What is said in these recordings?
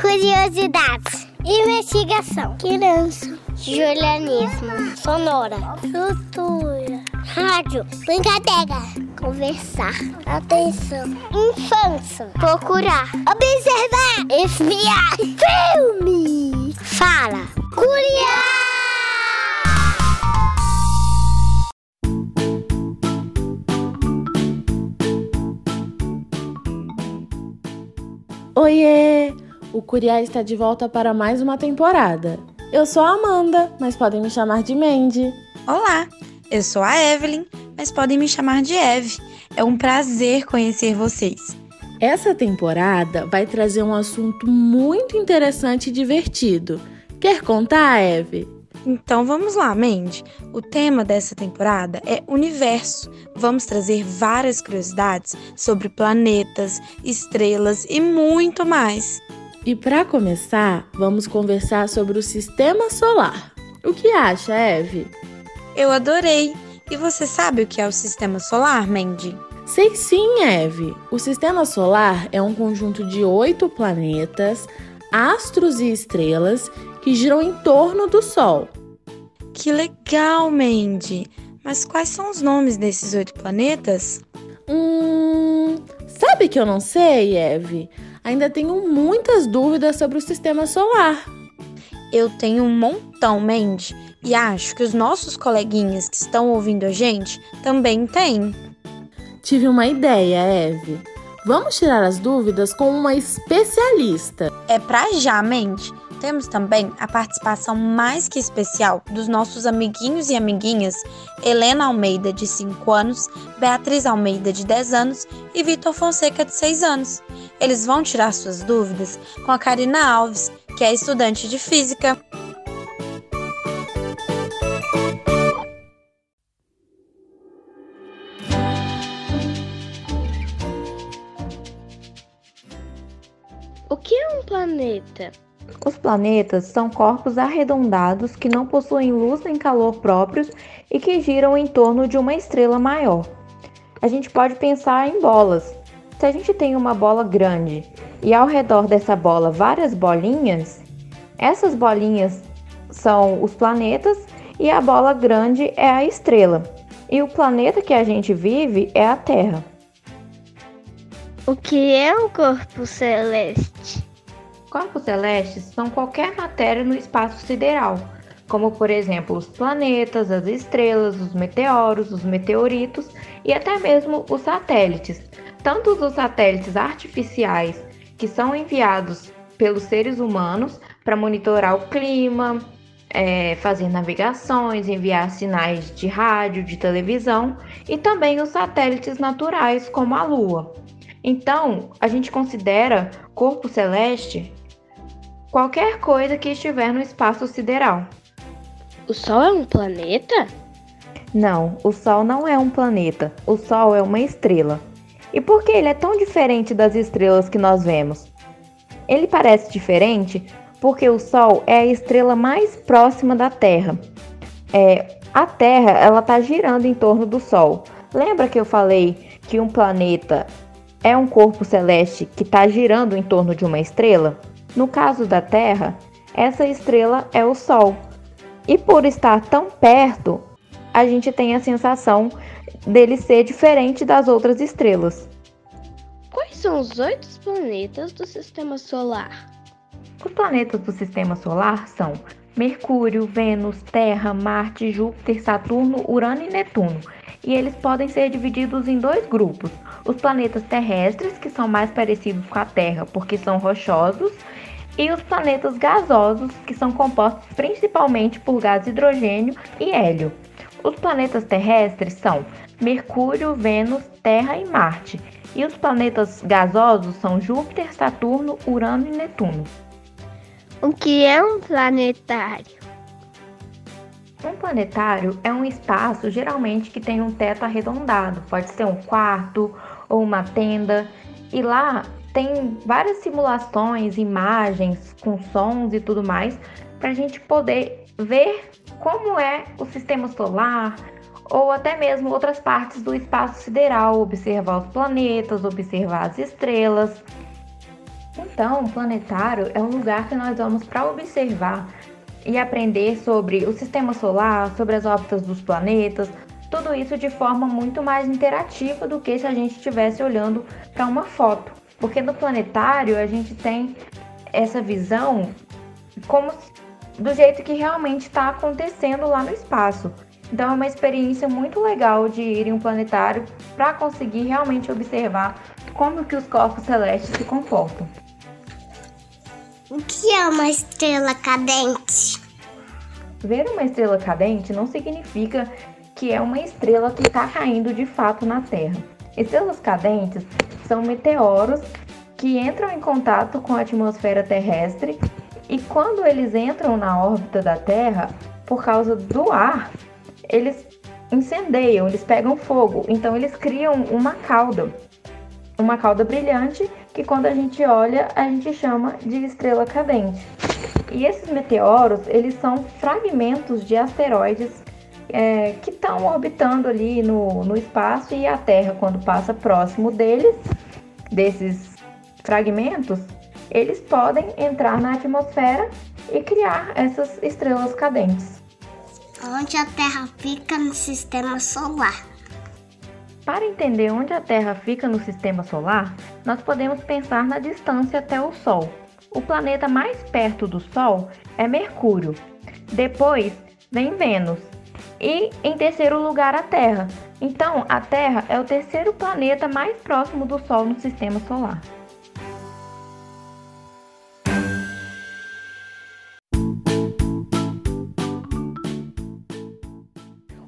Curiosidades. Investigação. Criança. Julianismo. Sonora. Cultura. Rádio. Brincadeira. Conversar. Atenção. Infância. Procurar. Observar. Espiar. Filme. Fala. Curiar. Oiê! O Curiá está de volta para mais uma temporada. Eu sou a Amanda, mas podem me chamar de Mandy. Olá, eu sou a Evelyn, mas podem me chamar de Eve. É um prazer conhecer vocês. Essa temporada vai trazer um assunto muito interessante e divertido. Quer contar, Eve? Então vamos lá, Mandy. O tema dessa temporada é universo. Vamos trazer várias curiosidades sobre planetas, estrelas e muito mais. E para começar, vamos conversar sobre o sistema solar. O que acha, Eve? Eu adorei. E você sabe o que é o sistema solar, Mandy? Sei sim, Eve. O sistema solar é um conjunto de oito planetas, astros e estrelas que giram em torno do Sol. Que legal, Mandy! Mas quais são os nomes desses oito planetas? Hum. Sabe que eu não sei, Eve? Ainda tenho muitas dúvidas sobre o sistema solar. Eu tenho um montão, Mandy, e acho que os nossos coleguinhas que estão ouvindo a gente também têm. Tive uma ideia, Eve. Vamos tirar as dúvidas com uma especialista. É pra já, Mandy. Temos também a participação mais que especial dos nossos amiguinhos e amiguinhas Helena Almeida, de 5 anos, Beatriz Almeida, de 10 anos e Vitor Fonseca, de 6 anos. Eles vão tirar suas dúvidas com a Karina Alves, que é estudante de física. O que é um planeta? Os planetas são corpos arredondados que não possuem luz nem calor próprios e que giram em torno de uma estrela maior. A gente pode pensar em bolas. Se a gente tem uma bola grande e ao redor dessa bola várias bolinhas, essas bolinhas são os planetas e a bola grande é a estrela. E o planeta que a gente vive é a Terra. O que é um corpo celeste? Corpos celestes são qualquer matéria no espaço sideral, como por exemplo os planetas, as estrelas, os meteoros, os meteoritos e até mesmo os satélites. Tanto os satélites artificiais, que são enviados pelos seres humanos para monitorar o clima, é, fazer navegações, enviar sinais de rádio, de televisão, e também os satélites naturais, como a Lua. Então, a gente considera corpo celeste qualquer coisa que estiver no espaço sideral. O Sol é um planeta? Não, o Sol não é um planeta. O Sol é uma estrela. E por que ele é tão diferente das estrelas que nós vemos? Ele parece diferente porque o Sol é a estrela mais próxima da Terra. É, a Terra ela está girando em torno do Sol. Lembra que eu falei que um planeta é um corpo celeste que está girando em torno de uma estrela? No caso da Terra, essa estrela é o Sol. E por estar tão perto, a gente tem a sensação dele ser diferente das outras estrelas. Quais são os oito planetas do Sistema Solar? Os planetas do Sistema Solar são Mercúrio, Vênus, Terra, Marte, Júpiter, Saturno, Urano e Netuno. E eles podem ser divididos em dois grupos: os planetas terrestres, que são mais parecidos com a Terra porque são rochosos, e os planetas gasosos, que são compostos principalmente por gás hidrogênio e hélio. Os planetas terrestres são Mercúrio, Vênus, Terra e Marte. E os planetas gasosos são Júpiter, Saturno, Urano e Netuno. O que é um planetário? Um planetário é um espaço geralmente que tem um teto arredondado, pode ser um quarto ou uma tenda, e lá tem várias simulações, imagens com sons e tudo mais, para a gente poder ver como é o sistema solar ou até mesmo outras partes do espaço sideral, observar os planetas, observar as estrelas. Então, o planetário é um lugar que nós vamos para observar e aprender sobre o sistema solar, sobre as órbitas dos planetas, tudo isso de forma muito mais interativa do que se a gente estivesse olhando para uma foto. Porque no planetário a gente tem essa visão como do jeito que realmente está acontecendo lá no espaço. Então é uma experiência muito legal de ir em um planetário para conseguir realmente observar como que os corpos celestes se comportam. O que é uma estrela cadente? Ver uma estrela cadente não significa que é uma estrela que está caindo de fato na Terra. Estrelas cadentes são meteoros que entram em contato com a atmosfera terrestre e quando eles entram na órbita da Terra, por causa do ar, eles incendeiam, eles pegam fogo, então eles criam uma cauda, uma cauda brilhante que quando a gente olha a gente chama de estrela cadente. E esses meteoros eles são fragmentos de asteroides é, que estão orbitando ali no, no espaço e a Terra quando passa próximo deles, desses fragmentos, eles podem entrar na atmosfera e criar essas estrelas cadentes. Onde a Terra fica no sistema solar? Para entender onde a Terra fica no sistema solar, nós podemos pensar na distância até o Sol. O planeta mais perto do Sol é Mercúrio. Depois vem Vênus. E em terceiro lugar, a Terra. Então, a Terra é o terceiro planeta mais próximo do Sol no sistema solar.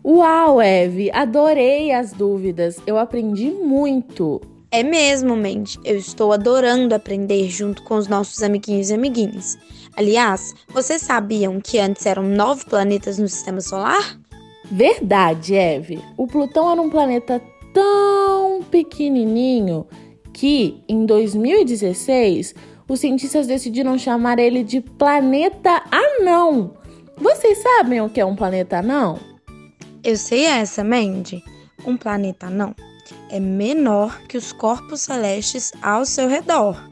Uau, Eve, adorei as dúvidas. Eu aprendi muito. É mesmo, Mandy. Eu estou adorando aprender junto com os nossos amiguinhos e amiguinhas. Aliás, vocês sabiam que antes eram nove planetas no sistema solar? Verdade, Eve. O Plutão era um planeta tão pequenininho que, em 2016, os cientistas decidiram chamar ele de planeta anão. Vocês sabem o que é um planeta anão? Eu sei essa, Mandy. Um planeta não é menor que os corpos celestes ao seu redor.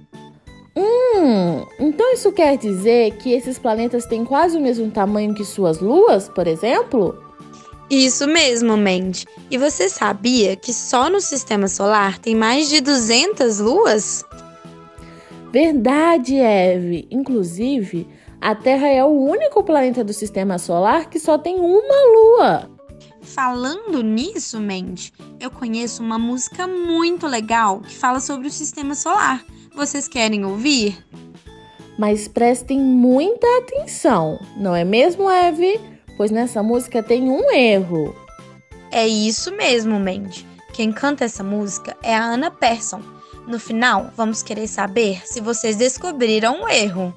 Hum, então isso quer dizer que esses planetas têm quase o mesmo tamanho que suas luas, por exemplo? Isso mesmo, Mandy. E você sabia que só no sistema solar tem mais de 200 luas? Verdade, Eve. Inclusive, a Terra é o único planeta do sistema solar que só tem uma lua. Falando nisso, Mandy, eu conheço uma música muito legal que fala sobre o sistema solar. Vocês querem ouvir? Mas prestem muita atenção, não é mesmo, Eve? Pois nessa música tem um erro. É isso mesmo, Mandy. Quem canta essa música é a Ana Persson. No final, vamos querer saber se vocês descobriram o erro.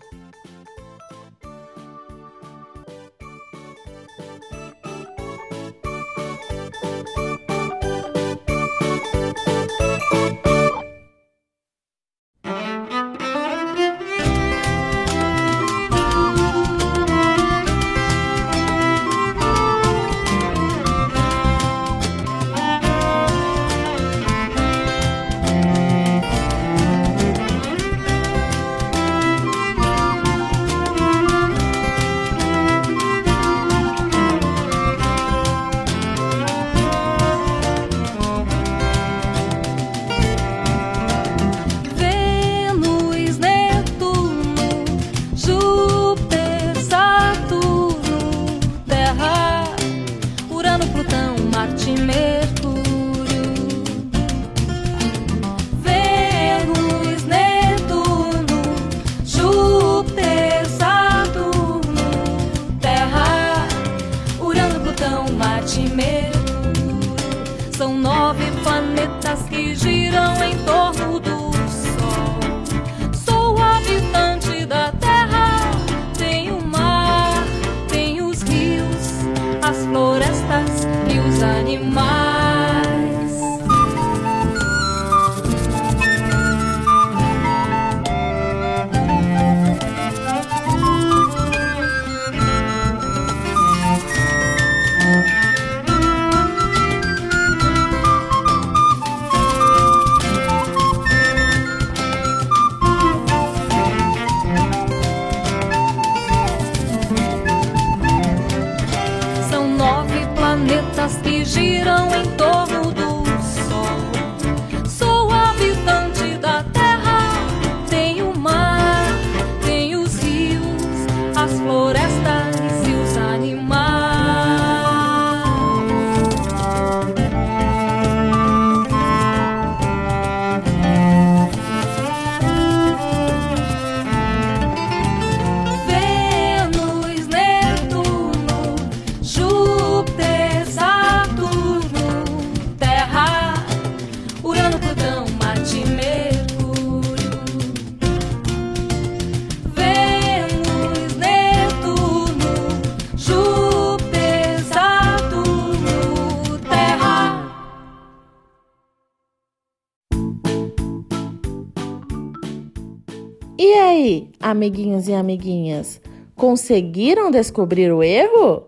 E aí, amiguinhos e amiguinhas, conseguiram descobrir o erro?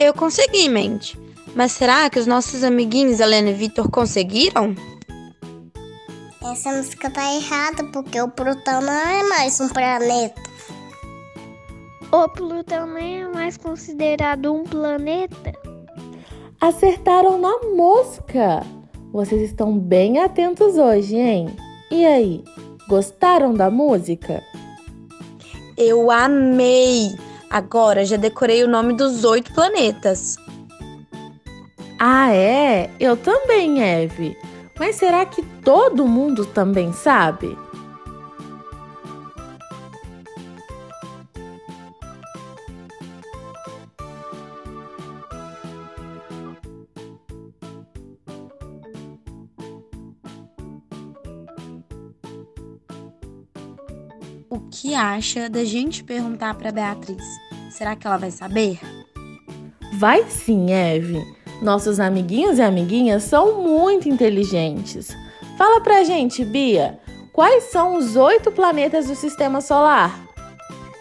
Eu consegui, mente. Mas será que os nossos amiguinhos Helena e Vitor conseguiram? Essa música tá errada porque o Plutão não é mais um planeta. O Plutão nem é mais considerado um planeta. Acertaram na mosca! Vocês estão bem atentos hoje, hein? E aí, Gostaram da música? Eu amei! Agora já decorei o nome dos oito planetas. Ah, é? Eu também, Eve. Mas será que todo mundo também sabe? Acha da gente perguntar para Beatriz? Será que ela vai saber? Vai sim, Eve. Nossos amiguinhos e amiguinhas são muito inteligentes. Fala pra gente, Bia, quais são os oito planetas do sistema solar?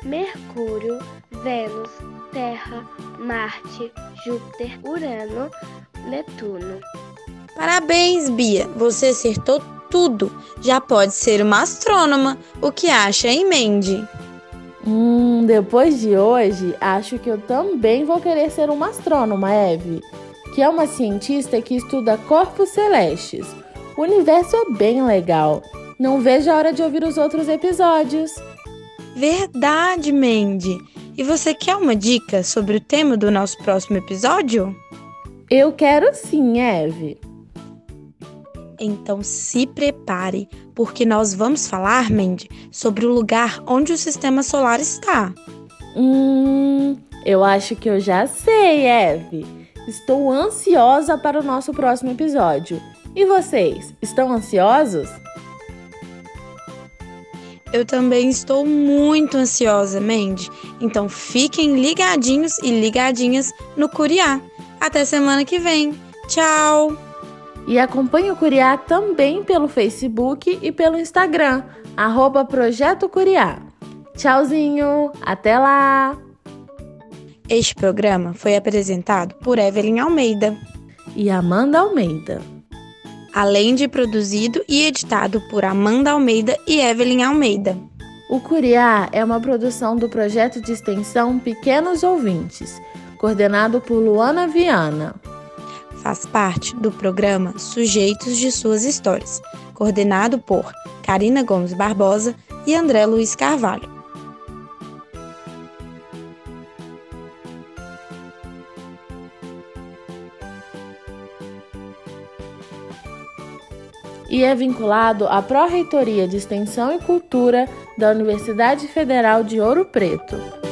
Mercúrio, Vênus, Terra, Marte, Júpiter, Urano, Netuno. Parabéns, Bia! Você acertou tudo. Já pode ser uma astrônoma. O que acha, hein, Mandy? Hum, depois de hoje, acho que eu também vou querer ser uma astrônoma, Eve, que é uma cientista que estuda corpos celestes. O universo é bem legal. Não vejo a hora de ouvir os outros episódios. Verdade, Mandy. E você quer uma dica sobre o tema do nosso próximo episódio? Eu quero sim, Eve. Então se prepare, porque nós vamos falar, Mandy, sobre o lugar onde o sistema solar está. Hum, eu acho que eu já sei, Eve. Estou ansiosa para o nosso próximo episódio. E vocês, estão ansiosos? Eu também estou muito ansiosa, Mandy. Então fiquem ligadinhos e ligadinhas no Curiá. Até semana que vem. Tchau! E acompanhe o Curiá também pelo Facebook e pelo Instagram, arroba Projeto Curiá. Tchauzinho, até lá! Este programa foi apresentado por Evelyn Almeida e Amanda Almeida. Além de produzido e editado por Amanda Almeida e Evelyn Almeida. O Curiá é uma produção do projeto de extensão Pequenos Ouvintes, coordenado por Luana Viana faz parte do programa Sujeitos de Suas Histórias, coordenado por Karina Gomes Barbosa e André Luiz Carvalho. E é vinculado à Pró-Reitoria de Extensão e Cultura da Universidade Federal de Ouro Preto.